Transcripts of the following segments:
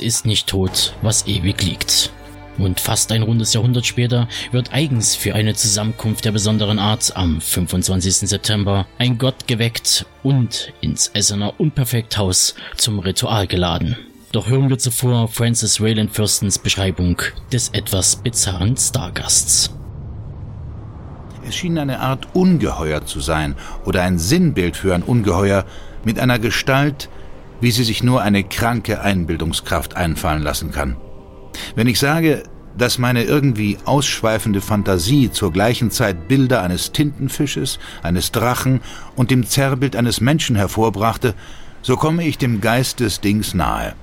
Ist nicht tot, was ewig liegt. Und fast ein rundes Jahrhundert später wird eigens für eine Zusammenkunft der besonderen Art am 25. September ein Gott geweckt und ins Essener Unperfekthaus zum Ritual geladen. Doch hören wir zuvor Francis Rayland Fürstens Beschreibung des etwas bizarren Stargasts. Es schien eine Art Ungeheuer zu sein oder ein Sinnbild für ein Ungeheuer mit einer Gestalt, wie sie sich nur eine kranke Einbildungskraft einfallen lassen kann. Wenn ich sage, dass meine irgendwie ausschweifende Fantasie zur gleichen Zeit Bilder eines Tintenfisches, eines Drachen und dem Zerrbild eines Menschen hervorbrachte, so komme ich dem Geist des Dings nahe.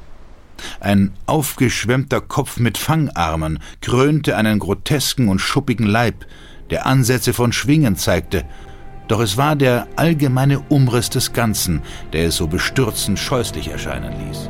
Ein aufgeschwemmter Kopf mit Fangarmen krönte einen grotesken und schuppigen Leib, der Ansätze von Schwingen zeigte, doch es war der allgemeine Umriss des Ganzen, der es so bestürzend scheußlich erscheinen ließ.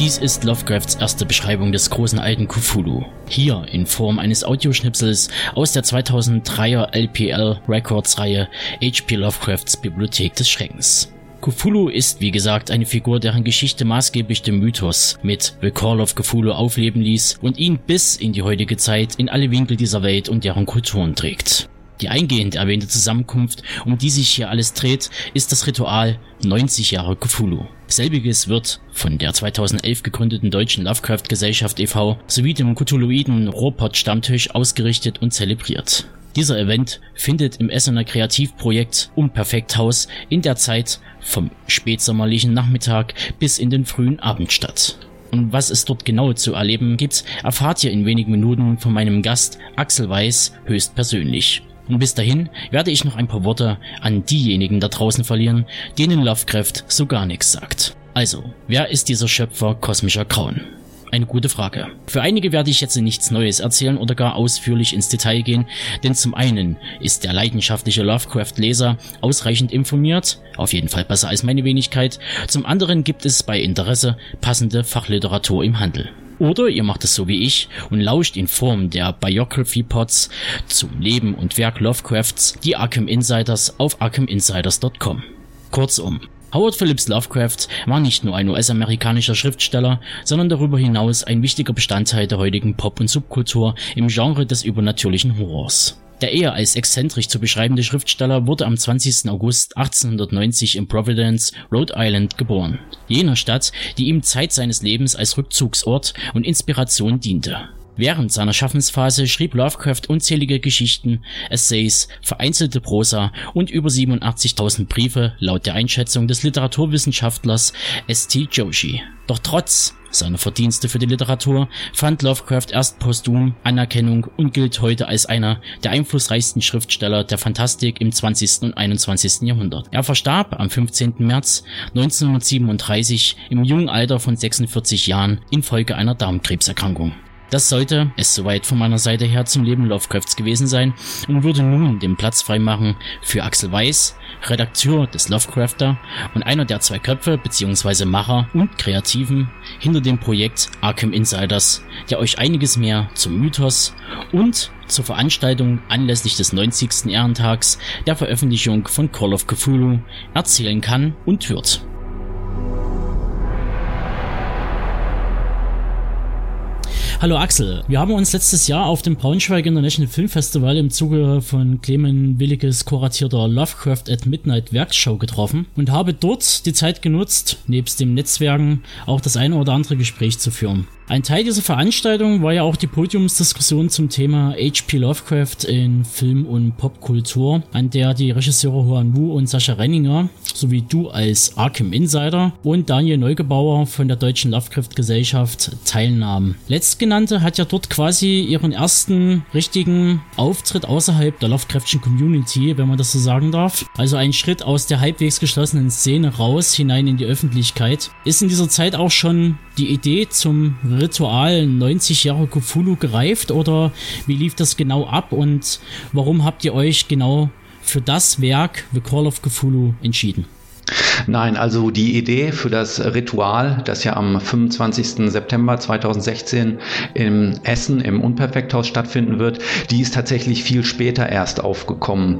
Dies ist Lovecrafts erste Beschreibung des großen alten Cthulhu. Hier in Form eines Audioschnipsels aus der 2003er LPL Records Reihe H.P. Lovecrafts Bibliothek des Schreckens. Cthulhu ist wie gesagt eine Figur, deren Geschichte maßgeblich den Mythos mit The Call of Cthulhu aufleben ließ und ihn bis in die heutige Zeit in alle Winkel dieser Welt und deren Kulturen trägt. Die eingehend erwähnte Zusammenkunft, um die sich hier alles dreht, ist das Ritual 90 Jahre Cthulhu. Selbiges wird von der 2011 gegründeten Deutschen Lovecraft Gesellschaft e.V. sowie dem Cthulhuiden Robot Stammtisch ausgerichtet und zelebriert. Dieser Event findet im Essener Kreativprojekt Unperfekthaus in der Zeit vom spätsommerlichen Nachmittag bis in den frühen Abend statt. Und was es dort genau zu erleben gibt, erfahrt ihr in wenigen Minuten von meinem Gast Axel Weiß höchstpersönlich. Und bis dahin werde ich noch ein paar Worte an diejenigen da draußen verlieren, denen Lovecraft so gar nichts sagt. Also, wer ist dieser Schöpfer kosmischer Grauen? Eine gute Frage. Für einige werde ich jetzt nichts Neues erzählen oder gar ausführlich ins Detail gehen, denn zum einen ist der leidenschaftliche Lovecraft-Leser ausreichend informiert, auf jeden Fall besser als meine Wenigkeit, zum anderen gibt es bei Interesse passende Fachliteratur im Handel. Oder ihr macht es so wie ich und lauscht in Form der Biography Pods zum Leben und Werk Lovecrafts die Arkham Insiders auf arkhaminsiders.com. Kurzum, Howard Phillips Lovecraft war nicht nur ein US-amerikanischer Schriftsteller, sondern darüber hinaus ein wichtiger Bestandteil der heutigen Pop- und Subkultur im Genre des übernatürlichen Horrors. Der eher als exzentrisch zu beschreibende Schriftsteller wurde am 20. August 1890 in Providence, Rhode Island geboren. Jener Stadt, die ihm Zeit seines Lebens als Rückzugsort und Inspiration diente. Während seiner Schaffensphase schrieb Lovecraft unzählige Geschichten, Essays, vereinzelte Prosa und über 87.000 Briefe laut der Einschätzung des Literaturwissenschaftlers S.T. Joshi. Doch trotz seiner Verdienste für die Literatur fand Lovecraft erst posthum Anerkennung und gilt heute als einer der einflussreichsten Schriftsteller der Fantastik im 20. und 21. Jahrhundert. Er verstarb am 15. März 1937 im jungen Alter von 46 Jahren infolge einer Darmkrebserkrankung. Das sollte es soweit von meiner Seite her zum Leben Lovecrafts gewesen sein und würde nun den Platz freimachen für Axel Weiß, Redakteur des Lovecrafter und einer der zwei Köpfe bzw. Macher und Kreativen hinter dem Projekt Arkham Insiders, der euch einiges mehr zum Mythos und zur Veranstaltung anlässlich des 90. Ehrentags der Veröffentlichung von Call of Cthulhu erzählen kann und wird. Hallo Axel, wir haben uns letztes Jahr auf dem Braunschweig International Film Festival im Zuge von Clemen Williges kuratierter Lovecraft at Midnight Werkshow getroffen und habe dort die Zeit genutzt, nebst dem Netzwerken auch das eine oder andere Gespräch zu führen. Ein Teil dieser Veranstaltung war ja auch die Podiumsdiskussion zum Thema H.P. Lovecraft in Film und Popkultur, an der die Regisseure Huan Wu und Sascha Renninger sowie du als Arkham Insider und Daniel Neugebauer von der Deutschen Lovecraft Gesellschaft teilnahmen. Letztgenannte hat ja dort quasi ihren ersten richtigen Auftritt außerhalb der Lovecraftschen Community, wenn man das so sagen darf. Also ein Schritt aus der halbwegs geschlossenen Szene raus hinein in die Öffentlichkeit. Ist in dieser Zeit auch schon die Idee zum Ritual 90 Jahre Cthulhu gereift oder wie lief das genau ab und warum habt ihr euch genau für das Werk The Call of Cthulhu entschieden? Nein, also die Idee für das Ritual, das ja am 25. September 2016 in Essen im Unperfekthaus stattfinden wird, die ist tatsächlich viel später erst aufgekommen.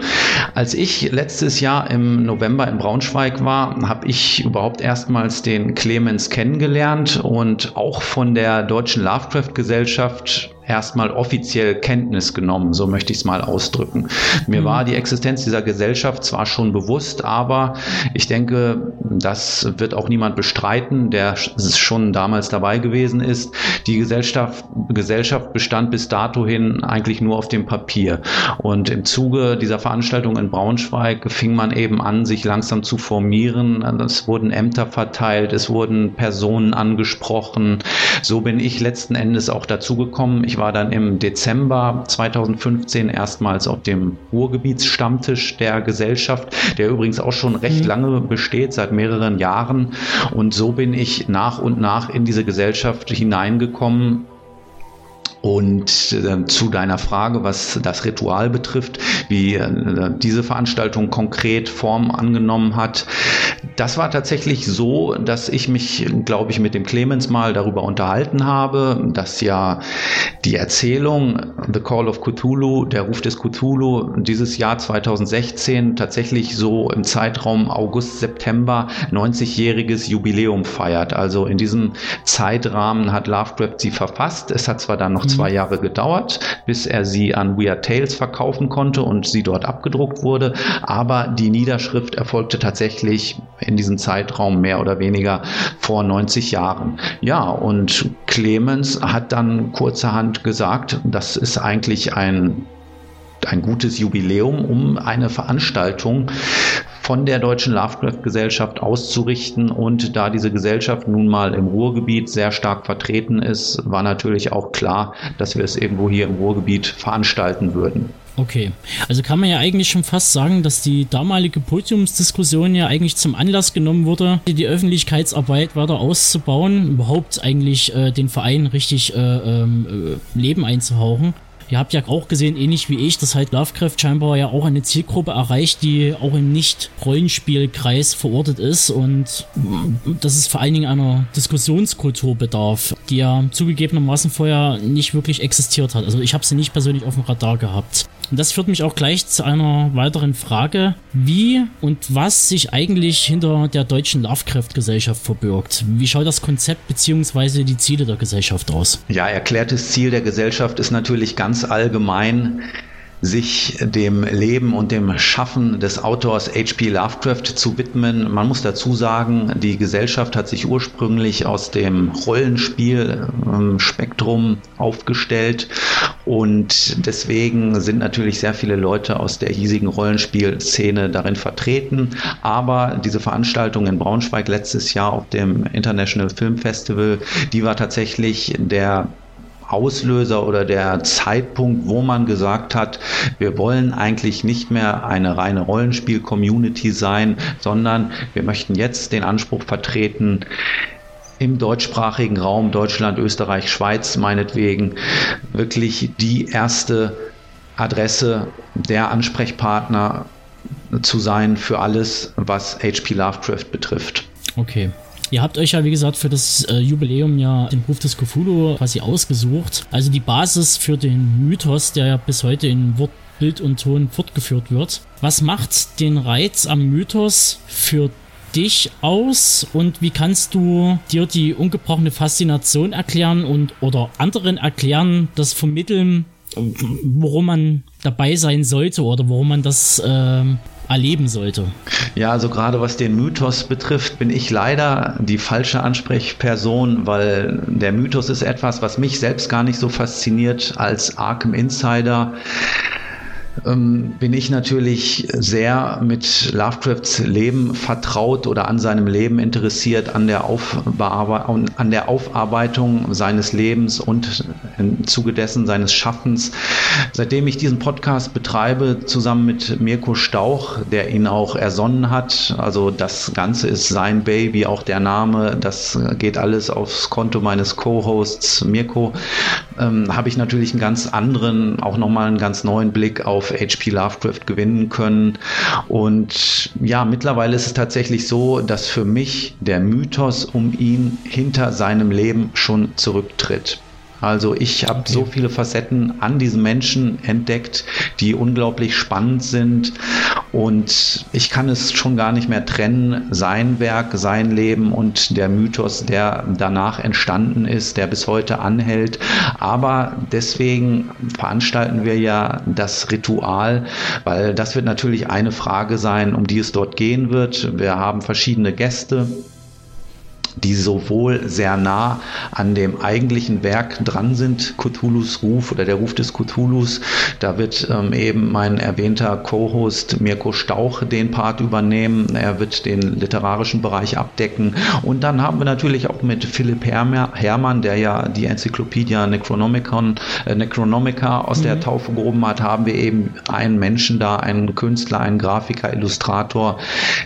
Als ich letztes Jahr im November in Braunschweig war, habe ich überhaupt erstmals den Clemens kennengelernt und auch von der Deutschen Lovecraft Gesellschaft erstmal offiziell Kenntnis genommen, so möchte ich es mal ausdrücken. Mir mhm. war die Existenz dieser Gesellschaft zwar schon bewusst, aber ich denke, das wird auch niemand bestreiten, der schon damals dabei gewesen ist. Die Gesellschaft, Gesellschaft bestand bis dato hin eigentlich nur auf dem Papier. Und im Zuge dieser Veranstaltung in Braunschweig fing man eben an, sich langsam zu formieren. Es wurden Ämter verteilt, es wurden Personen angesprochen. So bin ich letzten Endes auch dazu gekommen. Ich war dann im Dezember 2015 erstmals auf dem Ruhrgebietsstammtisch der Gesellschaft, der übrigens auch schon recht mhm. lange besteht, seit mehreren Jahren. Und so bin ich nach und nach in diese Gesellschaft hineingekommen und äh, zu deiner Frage, was das Ritual betrifft, wie äh, diese Veranstaltung konkret Form angenommen hat, das war tatsächlich so, dass ich mich, glaube ich, mit dem Clemens mal darüber unterhalten habe, dass ja die Erzählung The Call of Cthulhu, der Ruf des Cthulhu, dieses Jahr 2016 tatsächlich so im Zeitraum August, September 90-jähriges Jubiläum feiert. Also in diesem Zeitrahmen hat Lovecraft sie verfasst. Es hat zwar dann noch zwei Jahre gedauert, bis er sie an Weird Tales verkaufen konnte und sie dort abgedruckt wurde. Aber die Niederschrift erfolgte tatsächlich in diesem Zeitraum mehr oder weniger vor 90 Jahren. Ja, und Clemens hat dann kurzerhand gesagt, das ist eigentlich ein ein gutes Jubiläum, um eine Veranstaltung von der Deutschen Lovecraft-Gesellschaft auszurichten. Und da diese Gesellschaft nun mal im Ruhrgebiet sehr stark vertreten ist, war natürlich auch klar, dass wir es irgendwo hier im Ruhrgebiet veranstalten würden. Okay, also kann man ja eigentlich schon fast sagen, dass die damalige Podiumsdiskussion ja eigentlich zum Anlass genommen wurde, die Öffentlichkeitsarbeit weiter auszubauen, überhaupt eigentlich äh, den Verein richtig äh, ähm, äh, Leben einzuhauchen. Ihr habt ja auch gesehen, ähnlich wie ich, dass halt Lovecraft scheinbar ja auch eine Zielgruppe erreicht, die auch im Nicht-Rollenspielkreis verortet ist und dass es vor allen Dingen einer Diskussionskultur bedarf, die ja zugegebenermaßen vorher nicht wirklich existiert hat. Also ich habe sie nicht persönlich auf dem Radar gehabt. Und das führt mich auch gleich zu einer weiteren Frage. Wie und was sich eigentlich hinter der deutschen Lovecraft-Gesellschaft verbirgt? Wie schaut das Konzept bzw. die Ziele der Gesellschaft aus? Ja, erklärtes Ziel der Gesellschaft ist natürlich ganz allgemein sich dem Leben und dem Schaffen des Autors H.P. Lovecraft zu widmen. Man muss dazu sagen, die Gesellschaft hat sich ursprünglich aus dem Rollenspiel-Spektrum aufgestellt und deswegen sind natürlich sehr viele Leute aus der hiesigen Rollenspielszene darin vertreten. Aber diese Veranstaltung in Braunschweig letztes Jahr auf dem International Film Festival, die war tatsächlich der Auslöser oder der Zeitpunkt, wo man gesagt hat, wir wollen eigentlich nicht mehr eine reine Rollenspiel-Community sein, sondern wir möchten jetzt den Anspruch vertreten, im deutschsprachigen Raum, Deutschland, Österreich, Schweiz meinetwegen, wirklich die erste Adresse, der Ansprechpartner zu sein für alles, was HP Lovecraft betrifft. Okay. Ihr habt euch ja, wie gesagt, für das äh, Jubiläum ja den Ruf des Cthulhu quasi ausgesucht. Also die Basis für den Mythos, der ja bis heute in Wort, Bild und Ton fortgeführt wird. Was macht den Reiz am Mythos für dich aus und wie kannst du dir die ungebrochene Faszination erklären und oder anderen erklären, das vermitteln, worum man dabei sein sollte oder warum man das äh, erleben sollte. Ja, also gerade was den Mythos betrifft, bin ich leider die falsche Ansprechperson, weil der Mythos ist etwas, was mich selbst gar nicht so fasziniert als Arkham Insider ähm, bin ich natürlich sehr mit Lovecrafts Leben vertraut oder an seinem Leben interessiert, an der, an der Aufarbeitung seines Lebens und im Zuge dessen seines Schaffens. Seitdem ich diesen Podcast betreibe, zusammen mit Mirko Stauch, der ihn auch ersonnen hat, also das Ganze ist sein Baby, auch der Name, das geht alles aufs Konto meines Co-Hosts Mirko, ähm, habe ich natürlich einen ganz anderen, auch nochmal einen ganz neuen Blick auf auf H.P. Lovecraft gewinnen können. Und ja, mittlerweile ist es tatsächlich so, dass für mich der Mythos um ihn hinter seinem Leben schon zurücktritt. Also ich habe okay. so viele Facetten an diesem Menschen entdeckt, die unglaublich spannend sind und ich kann es schon gar nicht mehr trennen, sein Werk, sein Leben und der Mythos, der danach entstanden ist, der bis heute anhält. Aber deswegen veranstalten wir ja das Ritual, weil das wird natürlich eine Frage sein, um die es dort gehen wird. Wir haben verschiedene Gäste die sowohl sehr nah an dem eigentlichen Werk dran sind, Cthulhus Ruf oder der Ruf des Cthulhus. Da wird ähm, eben mein erwähnter Co-Host Mirko Stauch den Part übernehmen. Er wird den literarischen Bereich abdecken. Und dann haben wir natürlich auch mit Philipp Herrmann, der ja die Enzyklopädie Necronomicon, äh, Necronomica aus mhm. der Taufe gehoben hat, haben wir eben einen Menschen da, einen Künstler, einen Grafiker, Illustrator,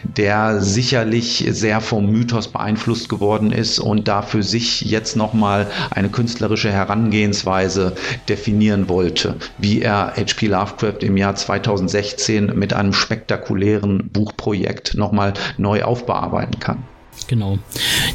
der sicherlich sehr vom Mythos beeinflusst geworden ist und da für sich jetzt nochmal eine künstlerische Herangehensweise definieren wollte, wie er H.P. Lovecraft im Jahr 2016 mit einem spektakulären Buchprojekt nochmal neu aufbearbeiten kann. Genau.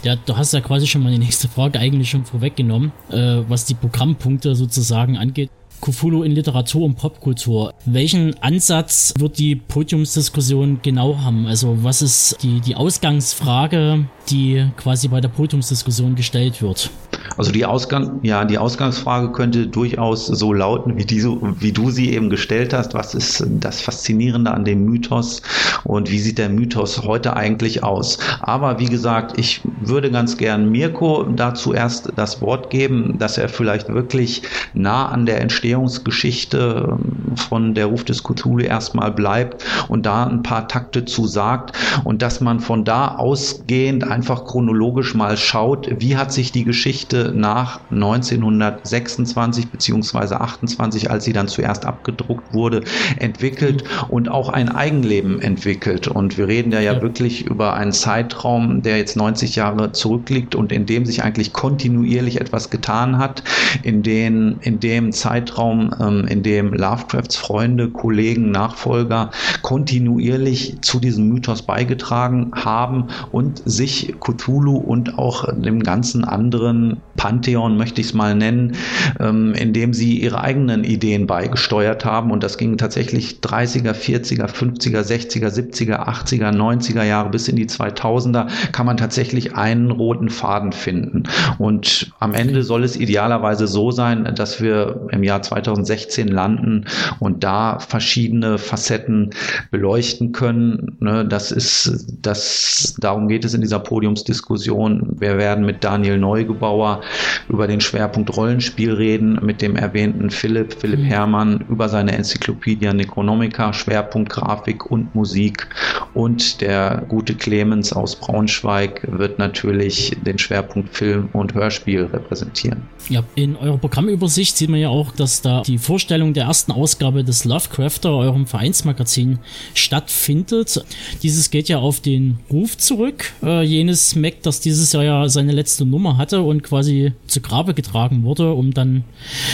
Ja, du hast ja quasi schon mal die nächste Frage eigentlich schon vorweggenommen, äh, was die Programmpunkte sozusagen angeht. Cthulhu in Literatur und Popkultur. Welchen Ansatz wird die Podiumsdiskussion genau haben? Also was ist die, die Ausgangsfrage, die quasi bei der Podiumsdiskussion gestellt wird? Also die Ausgang, ja, die Ausgangsfrage könnte durchaus so lauten, wie, die, wie du sie eben gestellt hast. Was ist das Faszinierende an dem Mythos und wie sieht der Mythos heute eigentlich aus? Aber wie gesagt, ich würde ganz gern Mirko dazu erst das Wort geben, dass er vielleicht wirklich nah an der Entstehungsgeschichte von der Ruf des Cthulhu erstmal bleibt und da ein paar Takte zu sagt und dass man von da ausgehend einfach chronologisch mal schaut, wie hat sich die Geschichte Geschichte nach 1926 bzw. 28, als sie dann zuerst abgedruckt wurde, entwickelt und auch ein Eigenleben entwickelt. Und wir reden ja, ja wirklich über einen Zeitraum, der jetzt 90 Jahre zurückliegt und in dem sich eigentlich kontinuierlich etwas getan hat, in, den, in dem Zeitraum, ähm, in dem Lovecrafts Freunde, Kollegen, Nachfolger kontinuierlich zu diesem Mythos beigetragen haben und sich Cthulhu und auch dem ganzen anderen Pantheon, möchte ich es mal nennen, ähm, in dem sie ihre eigenen Ideen beigesteuert haben. Und das ging tatsächlich 30er, 40er, 50er, 60er, 70er, 80er, 90er Jahre bis in die 2000er kann man tatsächlich einen roten Faden finden. Und am Ende soll es idealerweise so sein, dass wir im Jahr 2016 landen und da verschiedene Facetten beleuchten können. Ne, das ist, das, darum geht es in dieser Podiumsdiskussion. Wir werden mit Daniel Neugebauer genauer über den Schwerpunkt Rollenspiel reden mit dem erwähnten Philipp, Philipp mhm. Herrmann, über seine Enzyklopädie Necronomica, Schwerpunkt Grafik und Musik. Und der gute Clemens aus Braunschweig wird natürlich den Schwerpunkt Film und Hörspiel repräsentieren. Ja, in eurer Programmübersicht sieht man ja auch, dass da die Vorstellung der ersten Ausgabe des Lovecrafter, eurem Vereinsmagazin, stattfindet. Dieses geht ja auf den Ruf zurück, äh, jenes Mac, das dieses Jahr ja seine letzte Nummer hatte und quasi zu Grabe getragen wurde, um dann,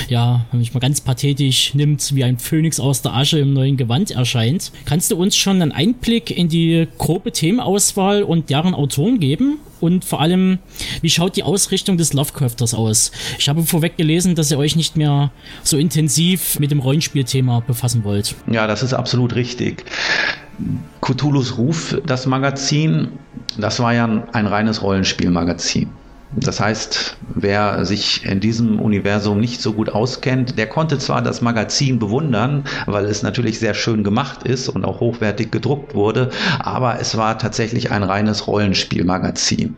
ja, wenn ich mal ganz pathetisch nimmt, wie ein Phönix aus der Asche im neuen Gewand erscheint. Kannst du uns schon einen Einblick in die grobe Themenauswahl und deren Autoren geben? Und vor allem, wie schaut die Ausrichtung des Lovecrafters aus? Ich habe vorweg gelesen, dass ihr euch nicht mehr so intensiv mit dem Rollenspielthema befassen wollt. Ja, das ist absolut richtig. Cthulhus Ruf, das Magazin, das war ja ein reines Rollenspielmagazin. Das heißt, wer sich in diesem Universum nicht so gut auskennt, der konnte zwar das Magazin bewundern, weil es natürlich sehr schön gemacht ist und auch hochwertig gedruckt wurde, aber es war tatsächlich ein reines Rollenspielmagazin.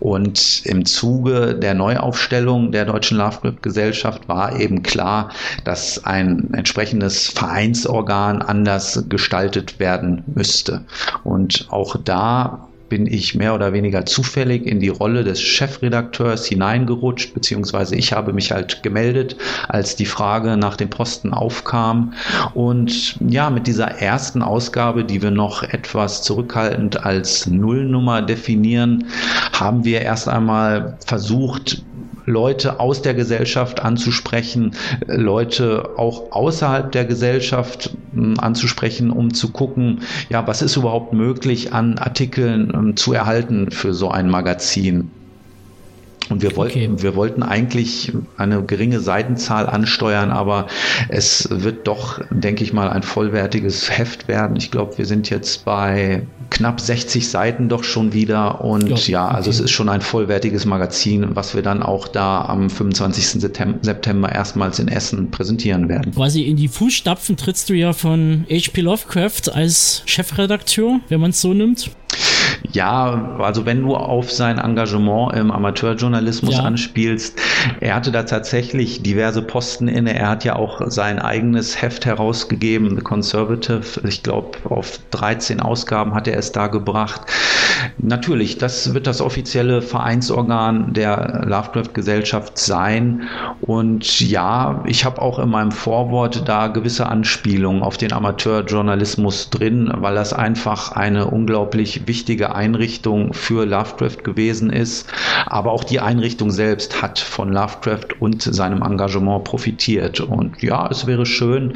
Und im Zuge der Neuaufstellung der Deutschen Lovecraft Gesellschaft war eben klar, dass ein entsprechendes Vereinsorgan anders gestaltet werden müsste. Und auch da bin ich mehr oder weniger zufällig in die Rolle des Chefredakteurs hineingerutscht, beziehungsweise ich habe mich halt gemeldet, als die Frage nach dem Posten aufkam. Und ja, mit dieser ersten Ausgabe, die wir noch etwas zurückhaltend als Nullnummer definieren, haben wir erst einmal versucht, Leute aus der Gesellschaft anzusprechen, Leute auch außerhalb der Gesellschaft hm, anzusprechen, um zu gucken, ja, was ist überhaupt möglich an Artikeln ähm, zu erhalten für so ein Magazin. Und wir wollten, okay. wir wollten eigentlich eine geringe Seitenzahl ansteuern, aber es wird doch, denke ich mal, ein vollwertiges Heft werden. Ich glaube, wir sind jetzt bei knapp 60 Seiten doch schon wieder. Und ja, ja also okay. es ist schon ein vollwertiges Magazin, was wir dann auch da am 25. September erstmals in Essen präsentieren werden. Quasi in die Fußstapfen trittst du ja von H.P. Lovecraft als Chefredakteur, wenn man es so nimmt. Ja, also wenn du auf sein Engagement im Amateurjournalismus ja. anspielst, er hatte da tatsächlich diverse Posten inne. Er hat ja auch sein eigenes Heft herausgegeben, The Conservative. Ich glaube, auf 13 Ausgaben hat er es da gebracht. Natürlich, das wird das offizielle Vereinsorgan der Lovecraft-Gesellschaft sein. Und ja, ich habe auch in meinem Vorwort da gewisse Anspielungen auf den Amateurjournalismus drin, weil das einfach eine unglaublich wichtige Einrichtung für Lovecraft gewesen ist. Aber auch die Einrichtung selbst hat von Lovecraft und seinem Engagement profitiert. Und ja, es wäre schön,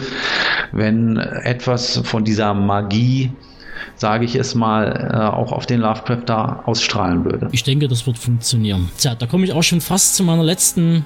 wenn etwas von dieser Magie sage ich es mal, äh, auch auf den Lovecraft da ausstrahlen würde. Ich denke, das wird funktionieren. Tja, da komme ich auch schon fast zu meiner letzten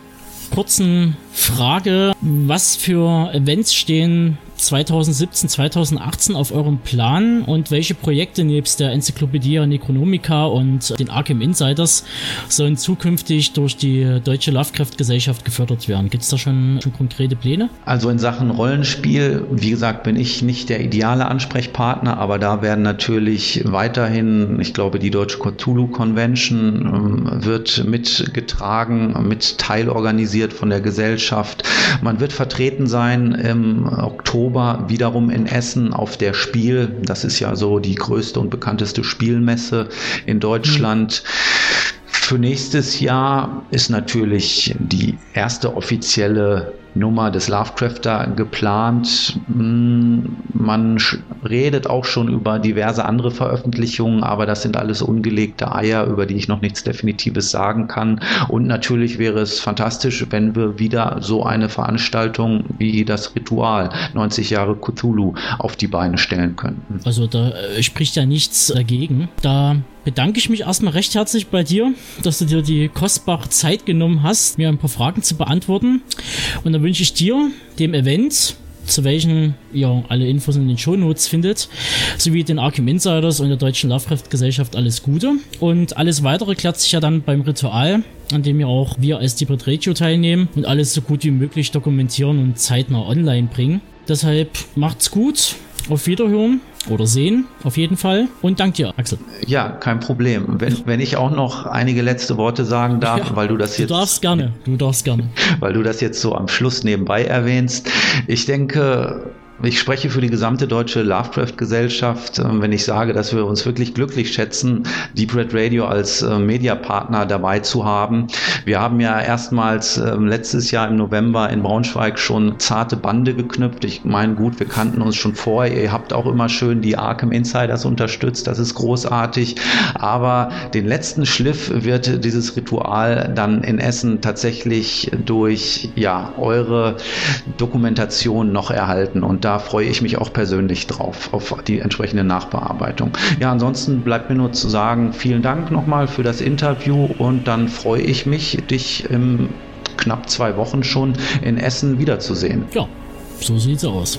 kurzen Frage. Was für Events stehen 2017, 2018 auf eurem Plan und welche Projekte nebst der Enzyklopädie Necronomica und den Arkham Insiders sollen zukünftig durch die Deutsche Lovecraft-Gesellschaft gefördert werden? Gibt es da schon, schon konkrete Pläne? Also in Sachen Rollenspiel, wie gesagt, bin ich nicht der ideale Ansprechpartner, aber da werden natürlich weiterhin, ich glaube, die Deutsche Cthulhu Convention ähm, wird mitgetragen, mit teilorganisiert von der Gesellschaft. Man wird vertreten sein im Oktober Oktober wiederum in Essen auf der Spiel. Das ist ja so die größte und bekannteste Spielmesse in Deutschland. Für nächstes Jahr ist natürlich die erste offizielle Nummer des Lovecrafter geplant. Hm, man redet auch schon über diverse andere Veröffentlichungen, aber das sind alles ungelegte Eier, über die ich noch nichts Definitives sagen kann. Und natürlich wäre es fantastisch, wenn wir wieder so eine Veranstaltung wie das Ritual 90 Jahre Cthulhu auf die Beine stellen könnten. Also da äh, spricht ja nichts dagegen. Da bedanke ich mich erstmal recht herzlich bei dir, dass du dir die kostbare Zeit genommen hast, mir ein paar Fragen zu beantworten. Und dann wünsche ich dir, dem Event, zu welchen ihr alle Infos in den Shownotes findet, sowie den Arkham Insiders und der Deutschen Lovecraft Gesellschaft alles Gute. Und alles weitere klärt sich ja dann beim Ritual, an dem ja auch wir als Debret Radio teilnehmen und alles so gut wie möglich dokumentieren und zeitnah online bringen. Deshalb macht's gut, auf Wiederhören oder sehen, auf jeden Fall. Und dank dir, Axel. Ja, kein Problem. Wenn, wenn ich auch noch einige letzte Worte sagen darf, ja, weil du das jetzt. Du darfst gerne, du darfst gerne. Weil du das jetzt so am Schluss nebenbei erwähnst. Ich denke, ich spreche für die gesamte deutsche Lovecraft-Gesellschaft, ähm, wenn ich sage, dass wir uns wirklich glücklich schätzen, Deep Red Radio als äh, Mediapartner dabei zu haben. Wir haben ja erstmals ähm, letztes Jahr im November in Braunschweig schon zarte Bande geknüpft. Ich meine, gut, wir kannten uns schon vorher. Ihr habt auch immer schön die Arkham Insiders unterstützt. Das ist großartig. Aber den letzten Schliff wird dieses Ritual dann in Essen tatsächlich durch ja, eure Dokumentation noch erhalten. Und da da freue ich mich auch persönlich drauf, auf die entsprechende Nachbearbeitung. Ja, ansonsten bleibt mir nur zu sagen, vielen Dank nochmal für das Interview und dann freue ich mich, dich in knapp zwei Wochen schon in Essen wiederzusehen. Ja, so sieht's aus.